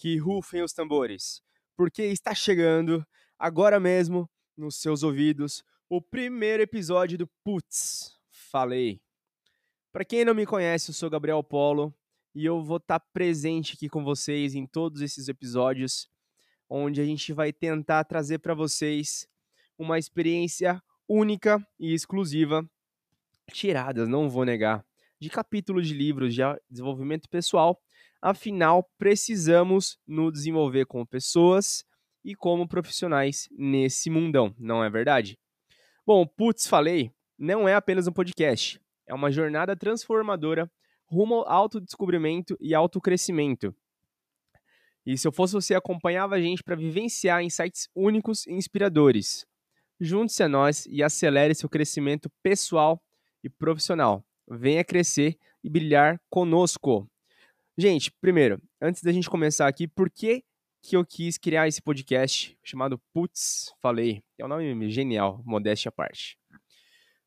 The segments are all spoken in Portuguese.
que rufem os tambores, porque está chegando agora mesmo nos seus ouvidos o primeiro episódio do Putz, falei. Para quem não me conhece, eu sou Gabriel Polo e eu vou estar tá presente aqui com vocês em todos esses episódios, onde a gente vai tentar trazer para vocês uma experiência única e exclusiva, tiradas, não vou negar, de capítulos de livros de desenvolvimento pessoal. Afinal, precisamos nos desenvolver como pessoas e como profissionais nesse mundão, não é verdade? Bom, putz, falei, não é apenas um podcast, é uma jornada transformadora rumo ao autodescobrimento e autocrescimento. E se eu fosse você, acompanhava a gente para vivenciar insights únicos e inspiradores. Junte-se a nós e acelere seu crescimento pessoal e profissional. Venha crescer e brilhar conosco. Gente, primeiro, antes da gente começar aqui, por que, que eu quis criar esse podcast chamado Putz Falei? É um nome genial, modéstia à parte.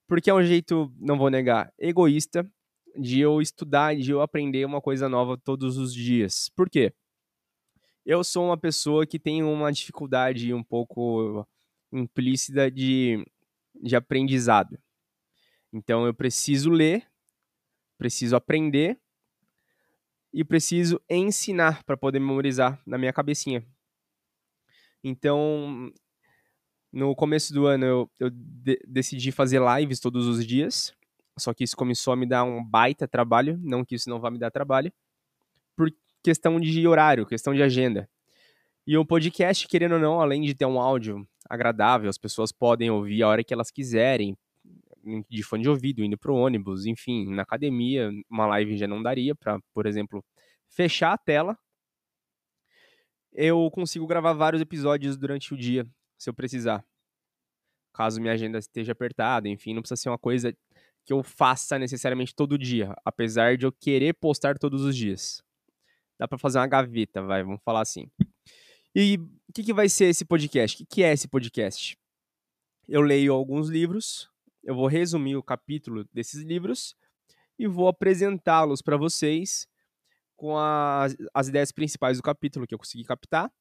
Porque é um jeito, não vou negar, egoísta de eu estudar, de eu aprender uma coisa nova todos os dias. Por quê? Eu sou uma pessoa que tem uma dificuldade um pouco implícita de, de aprendizado. Então eu preciso ler, preciso aprender e preciso ensinar para poder memorizar na minha cabecinha. Então, no começo do ano eu, eu de decidi fazer lives todos os dias. Só que isso começou a me dar um baita trabalho, não que isso não vá me dar trabalho, por questão de horário, questão de agenda. E o podcast, querendo ou não, além de ter um áudio agradável, as pessoas podem ouvir a hora que elas quiserem, de fone de ouvido, indo pro ônibus, enfim, na academia, uma live já não daria para, por exemplo, fechar a tela. Eu consigo gravar vários episódios durante o dia, se eu precisar. Caso minha agenda esteja apertada, enfim, não precisa ser uma coisa que eu faça necessariamente todo dia, apesar de eu querer postar todos os dias. Dá para fazer uma gaveta, vai, vamos falar assim. E o que, que vai ser esse podcast? O que, que é esse podcast? Eu leio alguns livros, eu vou resumir o capítulo desses livros e vou apresentá-los para vocês com as, as ideias principais do capítulo que eu consegui captar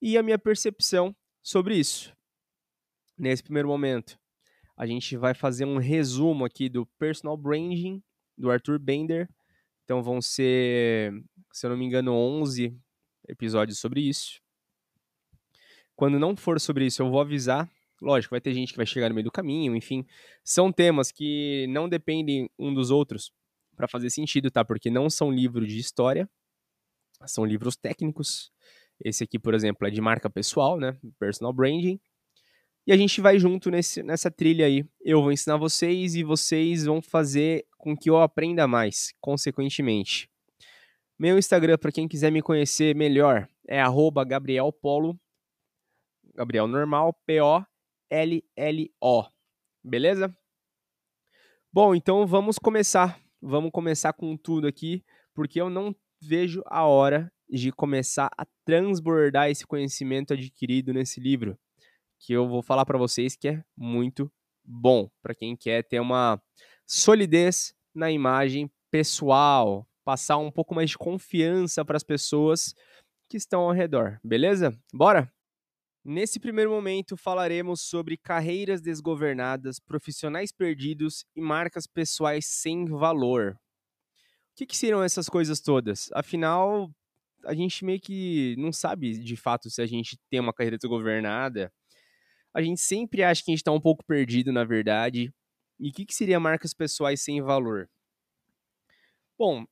e a minha percepção sobre isso. Nesse primeiro momento, a gente vai fazer um resumo aqui do Personal Branding do Arthur Bender. Então vão ser, se eu não me engano, 11 episódios sobre isso. Quando não for sobre isso, eu vou avisar. Lógico, vai ter gente que vai chegar no meio do caminho, enfim. São temas que não dependem um dos outros para fazer sentido, tá? Porque não são livros de história, são livros técnicos. Esse aqui, por exemplo, é de marca pessoal, né? Personal branding. E a gente vai junto nesse, nessa trilha aí. Eu vou ensinar vocês e vocês vão fazer com que eu aprenda mais, consequentemente. Meu Instagram, para quem quiser me conhecer melhor, é gabrielpolo, Gabriel normal, P-O-L-L-O. Beleza? Bom, então vamos começar. Vamos começar com tudo aqui, porque eu não vejo a hora de começar a transbordar esse conhecimento adquirido nesse livro que eu vou falar para vocês que é muito bom para quem quer ter uma solidez na imagem pessoal, passar um pouco mais de confiança para as pessoas que estão ao redor, beleza? Bora? Nesse primeiro momento falaremos sobre carreiras desgovernadas, profissionais perdidos e marcas pessoais sem valor. O que, que seriam essas coisas todas? Afinal, a gente meio que não sabe de fato se a gente tem uma carreira desgovernada a gente sempre acha que a gente está um pouco perdido, na verdade. E o que, que seria marcas pessoais sem valor? Bom,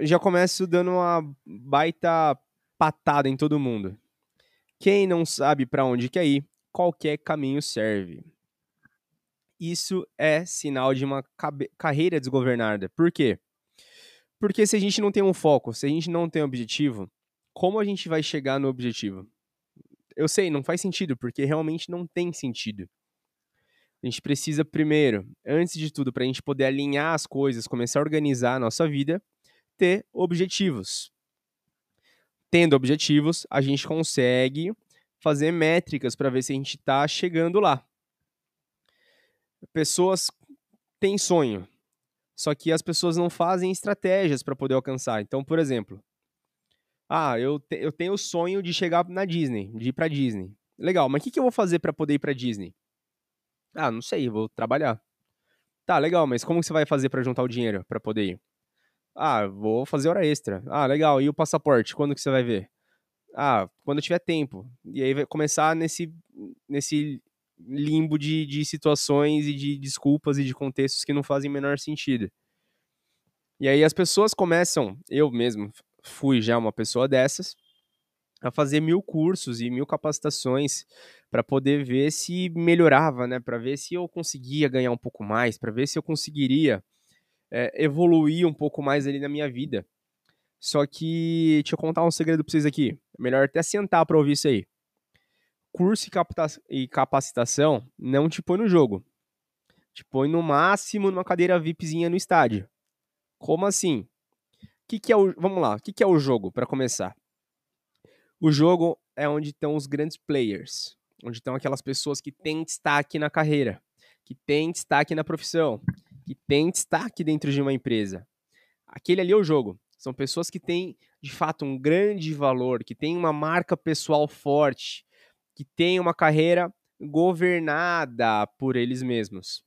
já começo dando uma baita patada em todo mundo. Quem não sabe para onde quer ir, qualquer caminho serve. Isso é sinal de uma carreira desgovernada. Por quê? Porque se a gente não tem um foco, se a gente não tem um objetivo, como a gente vai chegar no objetivo? Eu sei, não faz sentido, porque realmente não tem sentido. A gente precisa, primeiro, antes de tudo, para a gente poder alinhar as coisas, começar a organizar a nossa vida, ter objetivos. Tendo objetivos, a gente consegue fazer métricas para ver se a gente está chegando lá. Pessoas têm sonho, só que as pessoas não fazem estratégias para poder alcançar. Então, por exemplo, Ah, eu, te, eu tenho o sonho de chegar na Disney, de ir pra Disney. Legal, mas o que, que eu vou fazer para poder ir pra Disney? Ah, não sei, vou trabalhar. Tá, legal, mas como você vai fazer para juntar o dinheiro para poder ir? Ah, vou fazer hora extra. Ah, legal. E o passaporte? Quando que você vai ver? Ah, quando tiver tempo. E aí vai começar nesse, nesse limbo de, de situações e de desculpas e de contextos que não fazem menor sentido. E aí as pessoas começam, eu mesmo fui já uma pessoa dessas, a fazer mil cursos e mil capacitações para poder ver se melhorava, né? Para ver se eu conseguia ganhar um pouco mais, para ver se eu conseguiria é, evoluir um pouco mais ali na minha vida. Só que, deixa eu contar um segredo para vocês aqui. É melhor até sentar para ouvir isso aí. Curso e capacitação não te põe no jogo. Te põe no máximo numa cadeira VIPzinha no estádio. Como assim? Que, que é o. Vamos lá, o que, que é o jogo, para começar? O jogo é onde estão os grandes players, onde estão aquelas pessoas que têm destaque na carreira, que têm destaque na profissão, que têm destaque dentro de uma empresa. Aquele ali é o jogo. São pessoas que têm, de fato, um grande valor, que têm uma marca pessoal forte, que têm uma carreira governada por eles mesmos.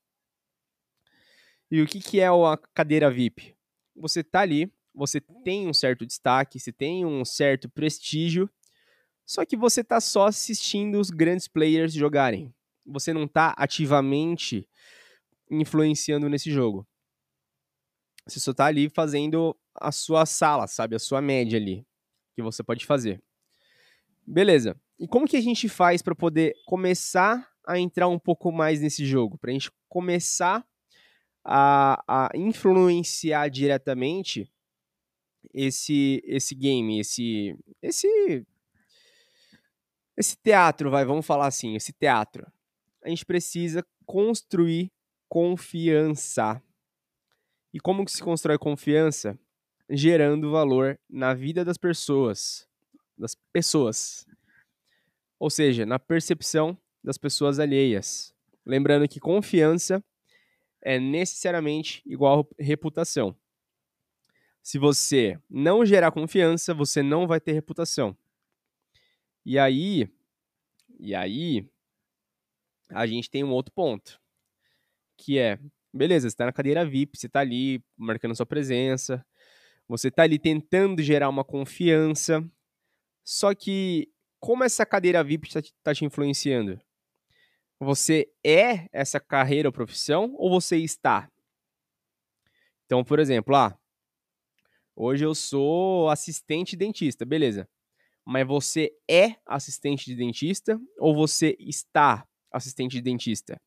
E o que, que é a cadeira VIP? Você está ali, você tem um certo destaque, você tem um certo prestígio, só que você está só assistindo os grandes players jogarem. Você não está ativamente influenciando nesse jogo. Você só está ali fazendo a sua sala, sabe? A sua média ali, que você pode fazer. Beleza. E como que a gente faz para poder começar a entrar um pouco mais nesse jogo? Para a gente começar a, a influenciar diretamente esse esse game, esse esse esse teatro, vai, vamos falar assim, esse teatro. A gente precisa construir confiança. E como que se constrói confiança? Gerando valor na vida das pessoas, das pessoas. Ou seja, na percepção das pessoas alheias. Lembrando que confiança é necessariamente igual a reputação. Se você não gerar confiança, você não vai ter reputação. E aí, e aí, a gente tem um outro ponto, que é, beleza, você está na cadeira VIP, você está ali marcando sua presença, você está ali tentando gerar uma confiança, só que como essa cadeira VIP está tá te influenciando? Você é essa carreira ou profissão ou você está? Então, por exemplo, ah, hoje eu sou assistente dentista, beleza. Mas você é assistente de dentista ou você está assistente de dentista?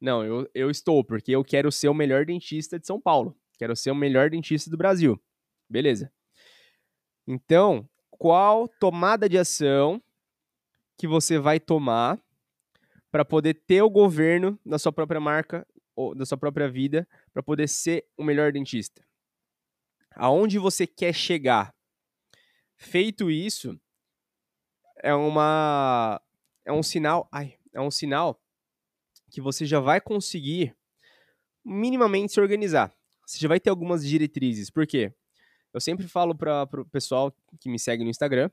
Não, eu, eu estou, porque eu quero ser o melhor dentista de São Paulo. Quero ser o melhor dentista do Brasil. Beleza. Então, qual tomada de ação que você vai tomar para poder ter o governo da sua própria marca ou da sua própria vida para poder ser o melhor dentista. Aonde você quer chegar? Feito isso, é uma é um sinal, ai, é um sinal que você já vai conseguir minimamente se organizar. Você já vai ter algumas diretrizes. Por quê? Eu sempre falo para o pessoal que me segue no Instagram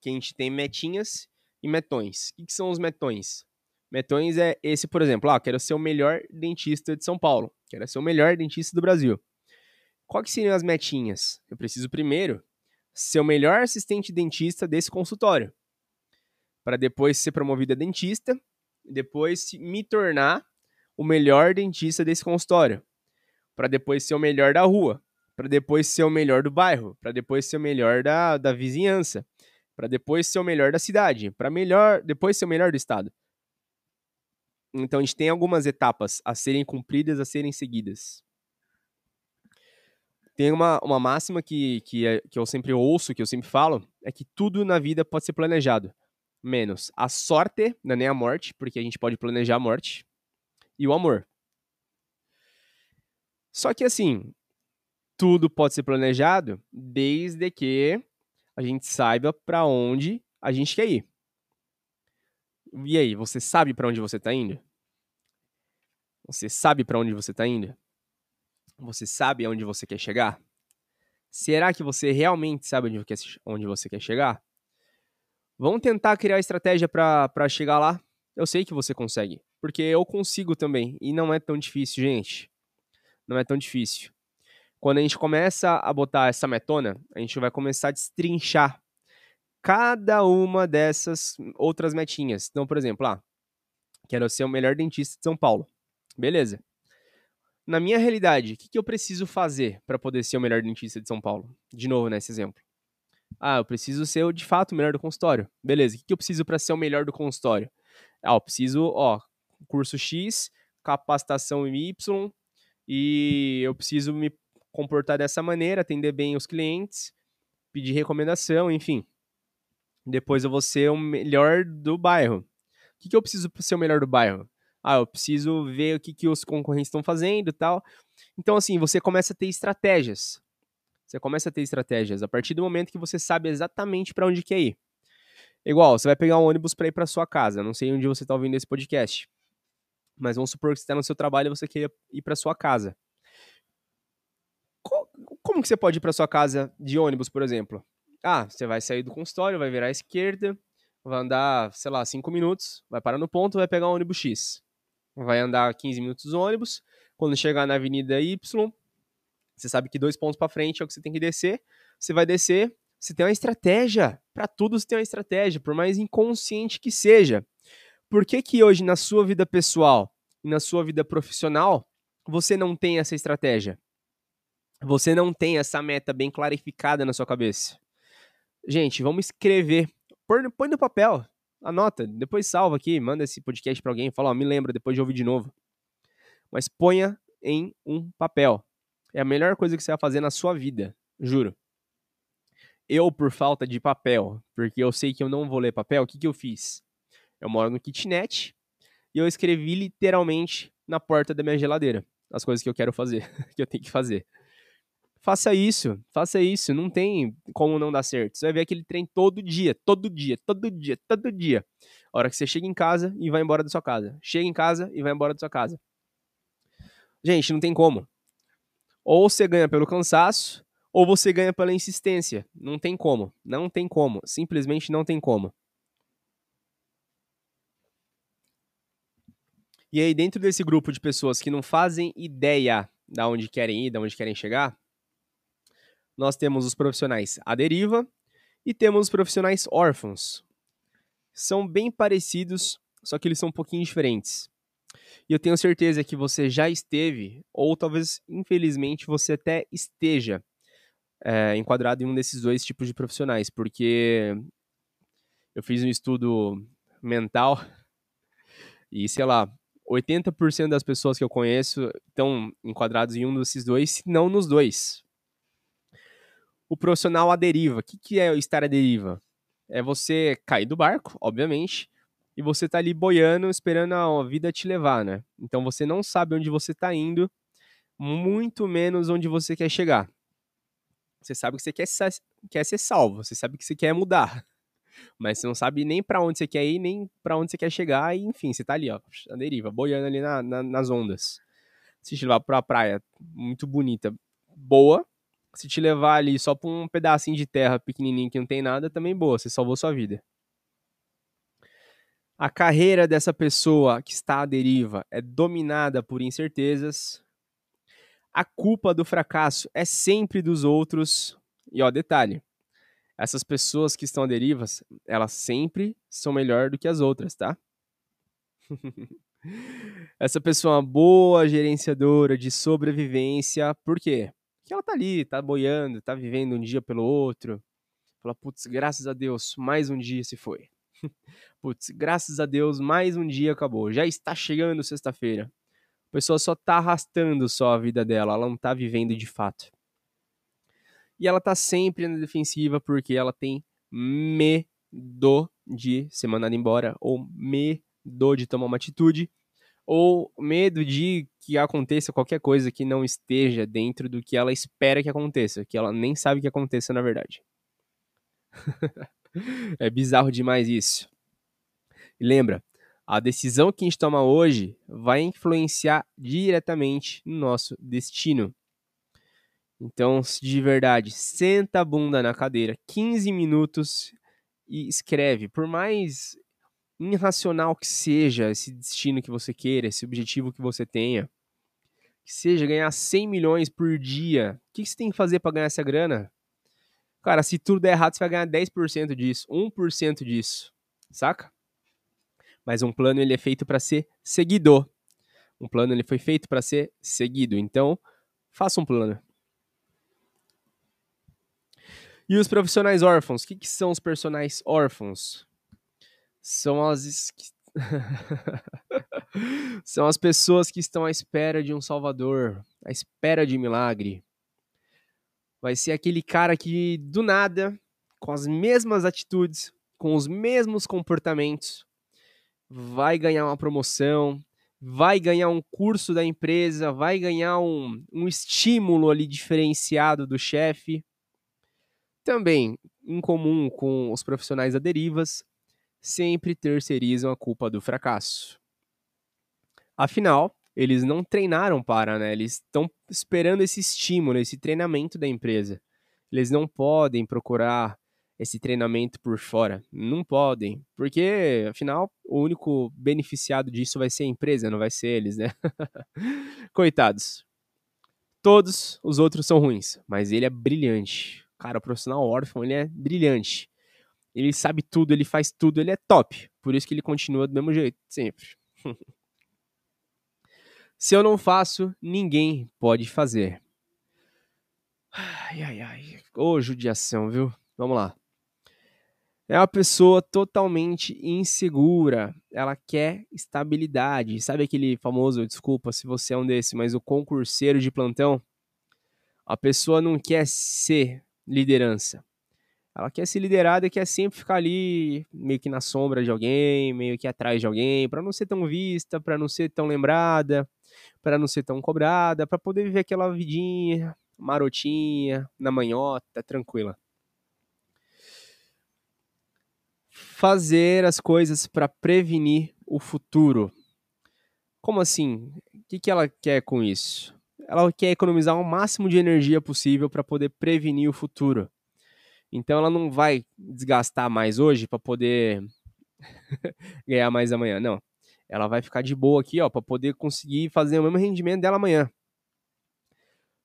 que a gente tem metinhas e metões. O que, que são os metões? Metões é esse, por exemplo, ah, quero ser o melhor dentista de São Paulo, quero ser o melhor dentista do Brasil. Quais seriam as metinhas? Eu preciso primeiro ser o melhor assistente dentista desse consultório, para depois ser promovido a dentista, depois me tornar o melhor dentista desse consultório, para depois ser o melhor da rua, para depois ser o melhor do bairro, para depois ser o melhor da, da vizinhança, para depois ser o melhor da cidade, para melhor, depois ser o melhor do estado. Então a gente tem algumas etapas a serem cumpridas, a serem seguidas. Tem uma, uma máxima que, que, é, que eu sempre ouço, que eu sempre falo, é que tudo na vida pode ser planejado. Menos a sorte, não é nem a morte, porque a gente pode planejar a morte, e o amor. Só que assim, tudo pode ser planejado desde que a gente saiba para onde a gente quer ir. E aí, você sabe para onde você está indo? Você sabe para onde você está indo? Você sabe aonde você quer chegar? Será que você realmente sabe onde, você quer chegar? Vamos tentar criar estratégia para chegar lá? Eu sei que você consegue, porque eu consigo também, e não é tão difícil, gente. Não é tão difícil. Quando a gente começa a botar essa metona, a gente vai começar a destrinchar cada uma dessas outras metinhas. Então, por exemplo, ah, quero ser o melhor dentista de São Paulo. Beleza. Na minha realidade, o que, que eu preciso fazer para poder ser o melhor dentista de São Paulo? De novo, nesse exemplo. Ah, eu preciso ser de fato o melhor do consultório. Beleza, o que, eu preciso para ser o melhor do consultório? Ah, eu preciso, ó, curso X, capacitação Y, e eu preciso me comportar dessa maneira, atender bem os clientes, pedir recomendação, enfim. Depois eu vou ser o melhor do bairro. O que, que eu preciso para ser o melhor do bairro? Ah, eu preciso ver o que, que os concorrentes estão fazendo e tal. Então, assim, você começa a ter estratégias. Você começa a ter estratégias a partir do momento que você sabe exatamente para onde quer ir. Igual, você vai pegar um ônibus para ir para sua casa. Não sei onde você está ouvindo esse podcast. Mas vamos supor que você está no seu trabalho e você quer ir para sua casa. Como que você pode ir para sua casa de ônibus, por exemplo? Ah, você vai sair do consultório, vai virar à esquerda, vai andar, sei lá, 5 minutos, vai parar no ponto, vai pegar o ônibus X. Vai andar 15 minutos no ônibus. Quando chegar na avenida Y, você sabe que dois pontos para frente é o que você tem que descer. Você vai descer, você tem uma estratégia. Para tudo você tem uma estratégia, por mais inconsciente que seja. Por que que hoje na sua vida pessoal e na sua vida profissional você não tem essa estratégia? Você não tem essa meta bem clarificada na sua cabeça. Gente, vamos escrever. Põe, no papel, anota, depois salva aqui, manda esse podcast para alguém, fala, ó, me lembra depois de ouvir de novo. Mas ponha em um papel. É a melhor coisa que você vai fazer na sua vida, juro. Eu, por falta de papel, porque eu sei que eu não vou ler papel, o que, que eu fiz? Eu moro no kitnet e eu escrevi literalmente na porta da minha geladeira as coisas que eu quero fazer, que eu tenho que fazer. Faça isso, faça isso, não tem como não dar certo. Você vai ver aquele trem todo dia, todo dia, todo dia, todo dia. A hora que você chega em casa e vai embora da sua casa. Chega em casa e vai embora da sua casa. Gente, não tem como. Ou você ganha pelo cansaço, ou você ganha pela insistência. Não tem como. Não tem como. Simplesmente não tem como. E aí, dentro desse grupo de pessoas que não fazem ideia da onde querem ir, da onde querem chegar, nós temos os profissionais à deriva e temos os profissionais órfãos. São bem parecidos, só que eles são um pouquinho diferentes. E eu tenho certeza que você já esteve, ou talvez, infelizmente, você até esteja é, enquadrado em um desses dois tipos de profissionais, porque eu fiz um estudo mental e, sei lá, 80% das pessoas que eu conheço estão enquadrados em um desses dois, se não nos dois. O profissional à deriva. O que, que é estar à deriva? É você cair do barco, obviamente, e você tá ali boiando, esperando a vida te levar, né? Então você não sabe onde você tá indo, muito menos onde você quer chegar. Você sabe que você quer, quer ser salvo, você sabe que você quer mudar, mas você não sabe nem para onde você quer ir, nem para onde você quer chegar, e enfim, você tá ali, ó, na deriva, boiando ali na, na, nas ondas. Se te levar pra uma praia muito bonita, boa, se te levar ali só pra um pedacinho de terra pequenininho que não tem nada, também boa, você salvou sua vida a carreira dessa pessoa que está à deriva é dominada por incertezas, a culpa do fracasso é sempre dos outros. E ó, detalhe, essas pessoas que estão à deriva, elas sempre são melhor do que as outras, tá? Essa pessoa é uma boa gerenciadora de sobrevivência, por quê? Porque ela tá ali, tá boiando, tá vivendo um dia pelo outro. Fala, putz, graças a Deus, mais um dia se foi. Putz, graças a Deus, mais um dia acabou. Já está chegando sexta-feira. A pessoa só está arrastando só a vida dela, ela não está vivendo de fato. E ela está sempre na defensiva porque ela tem medo de ser mandada embora, ou medo de tomar uma atitude, ou medo de que aconteça qualquer coisa que não esteja dentro do que ela espera que aconteça, que ela nem sabe que aconteça na verdade. é bizarro demais isso. E lembra, a decisão que a gente toma hoje vai influenciar diretamente no nosso destino. Então, de verdade, senta a bunda na cadeira 15 minutos e escreve. Por mais irracional que seja esse destino que você queira, esse objetivo que você tenha, que seja ganhar 100 milhões por dia, o que você tem que fazer para ganhar essa grana? Cara, se tudo der errado, você vai ganhar 10% disso, 1% disso, saca? Mas um plano ele é feito para ser seguido. Um plano ele foi feito para ser seguido. Então, faça um plano. E os profissionais órfãos? O que, que são os personagens órfãos? São as. são as pessoas que estão à espera de um salvador, à espera de milagre. Vai ser aquele cara que, do nada, com as mesmas atitudes, com os mesmos comportamentos, vai ganhar uma promoção, vai ganhar um curso da empresa, vai ganhar um, um estímulo ali diferenciado do chefe. Também, em comum com os profissionais da derivas, sempre terceirizam a culpa do fracasso. Afinal, eles não treinaram para, né? Eles estão esperando esse estímulo, esse treinamento da empresa. Eles não podem procurar esse treinamento por fora. Não podem, porque afinal o único beneficiado disso vai ser a empresa, não vai ser eles, né? Coitados. Todos os outros são ruins, mas ele é brilhante. Cara, o profissional órfão, ele é brilhante. Ele sabe tudo, ele faz tudo, ele é top. Por isso que ele continua do mesmo jeito, sempre. Se eu não faço, ninguém pode fazer. Ai, ai, ai. Ô, judiação, viu? Vamos lá. É uma pessoa totalmente insegura. Ela quer estabilidade. Sabe aquele famoso, desculpa se você é um desse, mas o concurseiro de plantão? A pessoa não quer ser liderança. Ela quer ser liderada quer sempre ficar ali, meio que na sombra de alguém, meio que atrás de alguém, para não ser tão vista, para não ser tão lembrada, para não ser tão cobrada, para poder viver aquela vidinha marotinha, na manhota, tranquila. Fazer as coisas para prevenir o futuro. Como assim? O que, que ela quer com isso? ela quer economizar o máximo de energia possível para poder prevenir o futuro. Então ela não vai desgastar mais hoje para poder ganhar mais amanhã, não. Ela vai ficar de boa aqui, ó, para poder conseguir fazer o mesmo rendimento dela amanhã.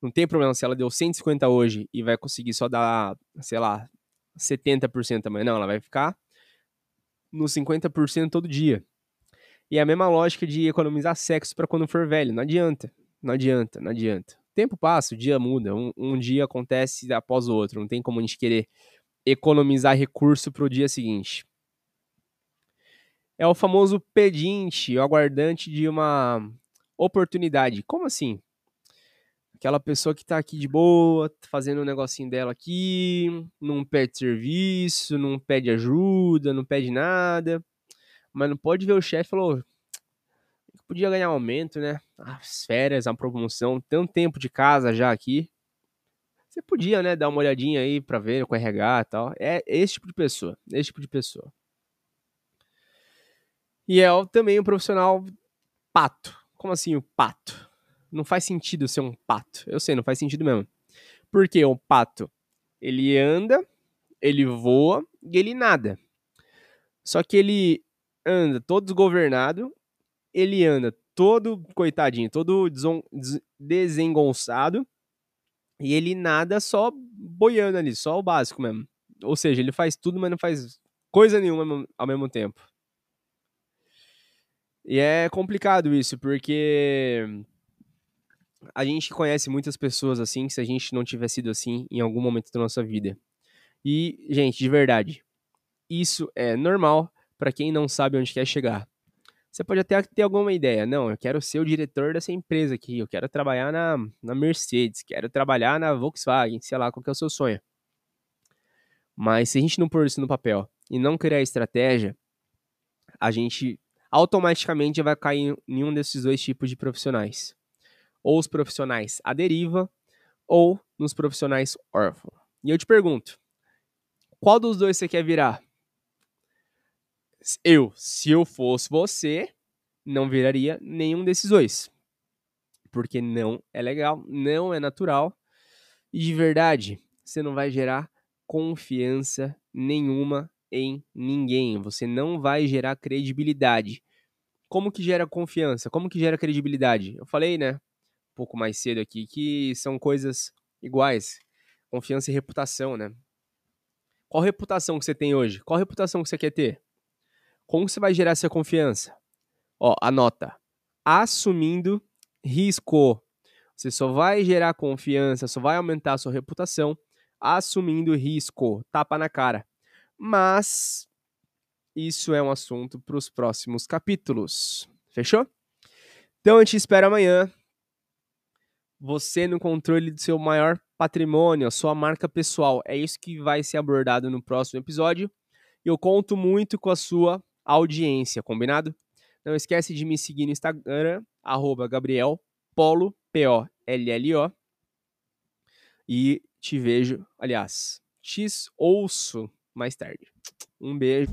Não tem problema se ela deu 150 hoje e vai conseguir só dar, sei lá, 70% amanhã. Não, ela vai ficar no 50% todo dia. E é a mesma lógica de economizar sexo para quando for velho. Não adianta. Não adianta, não adianta. O tempo passa, o dia muda, um, um dia acontece após o outro. Não tem como a gente querer economizar recurso para o dia seguinte. É o famoso pedinte, o aguardante de uma oportunidade. Como assim? Aquela pessoa que está aqui de boa, fazendo o um negocinho dela aqui, não pede serviço, não pede ajuda, não pede nada, mas não pode ver o chefe e falou: podia ganhar um aumento, né? As férias, a promoção, um tempo de casa já aqui. Você podia, né, dar uma olhadinha aí pra ver com RH e tal. É esse tipo de pessoa, esse tipo de pessoa. E é também um profissional pato. Como assim o pato? Não faz sentido ser um pato. Eu sei, não faz sentido mesmo. Porque o pato, ele anda, ele voa e ele nada. Só que ele anda todo desgovernado ele anda todo coitadinho, todo desengonçado, e ele nada só boiando ali, só o básico mesmo. Ou seja, ele faz tudo, mas não faz coisa nenhuma ao mesmo tempo. E é complicado isso, porque a gente conhece muitas pessoas assim, se a gente não tiver sido assim em algum momento da nossa vida. E, gente, de verdade, isso é normal para quem não sabe onde quer chegar. Você pode até ter alguma ideia. Não, eu quero ser o diretor dessa empresa aqui. Eu quero trabalhar na, na Mercedes. Quero trabalhar na Volkswagen. Sei lá, qual que é o seu sonho. Mas se a gente não pôr isso no papel e não criar estratégia, a gente automaticamente vai cair em um desses dois tipos de profissionais. Ou os profissionais à deriva, ou nos profissionais órfãos. E eu te pergunto, qual dos dois você quer virar? eu, se eu fosse você, não viraria nenhum desses dois. Porque não é legal, não é natural. E de verdade, você não vai gerar confiança nenhuma em ninguém. Você não vai gerar credibilidade. Como que gera confiança? Como que gera credibilidade? Eu falei, né, um pouco mais cedo aqui, que são coisas iguais. Confiança e reputação, né? Qual reputação que você tem hoje? Qual reputação que você quer ter? Como você vai gerar essa confiança? Ó, anota. Assumindo risco. Você só vai gerar confiança, só vai aumentar a sua reputação assumindo risco, tapa na cara. Mas isso é um assunto para os próximos capítulos. Fechou? Então a gente espera amanhã. Você no controle do seu maior patrimônio, a sua marca pessoal. É isso que vai ser abordado no próximo episódio. Eu conto muito com a sua audiência, combinado? Não esquece de me seguir no Instagram, arroba Gabriel Polo, P-O-L-L-O. E te vejo, aliás, te ouço mais tarde. Um beijo.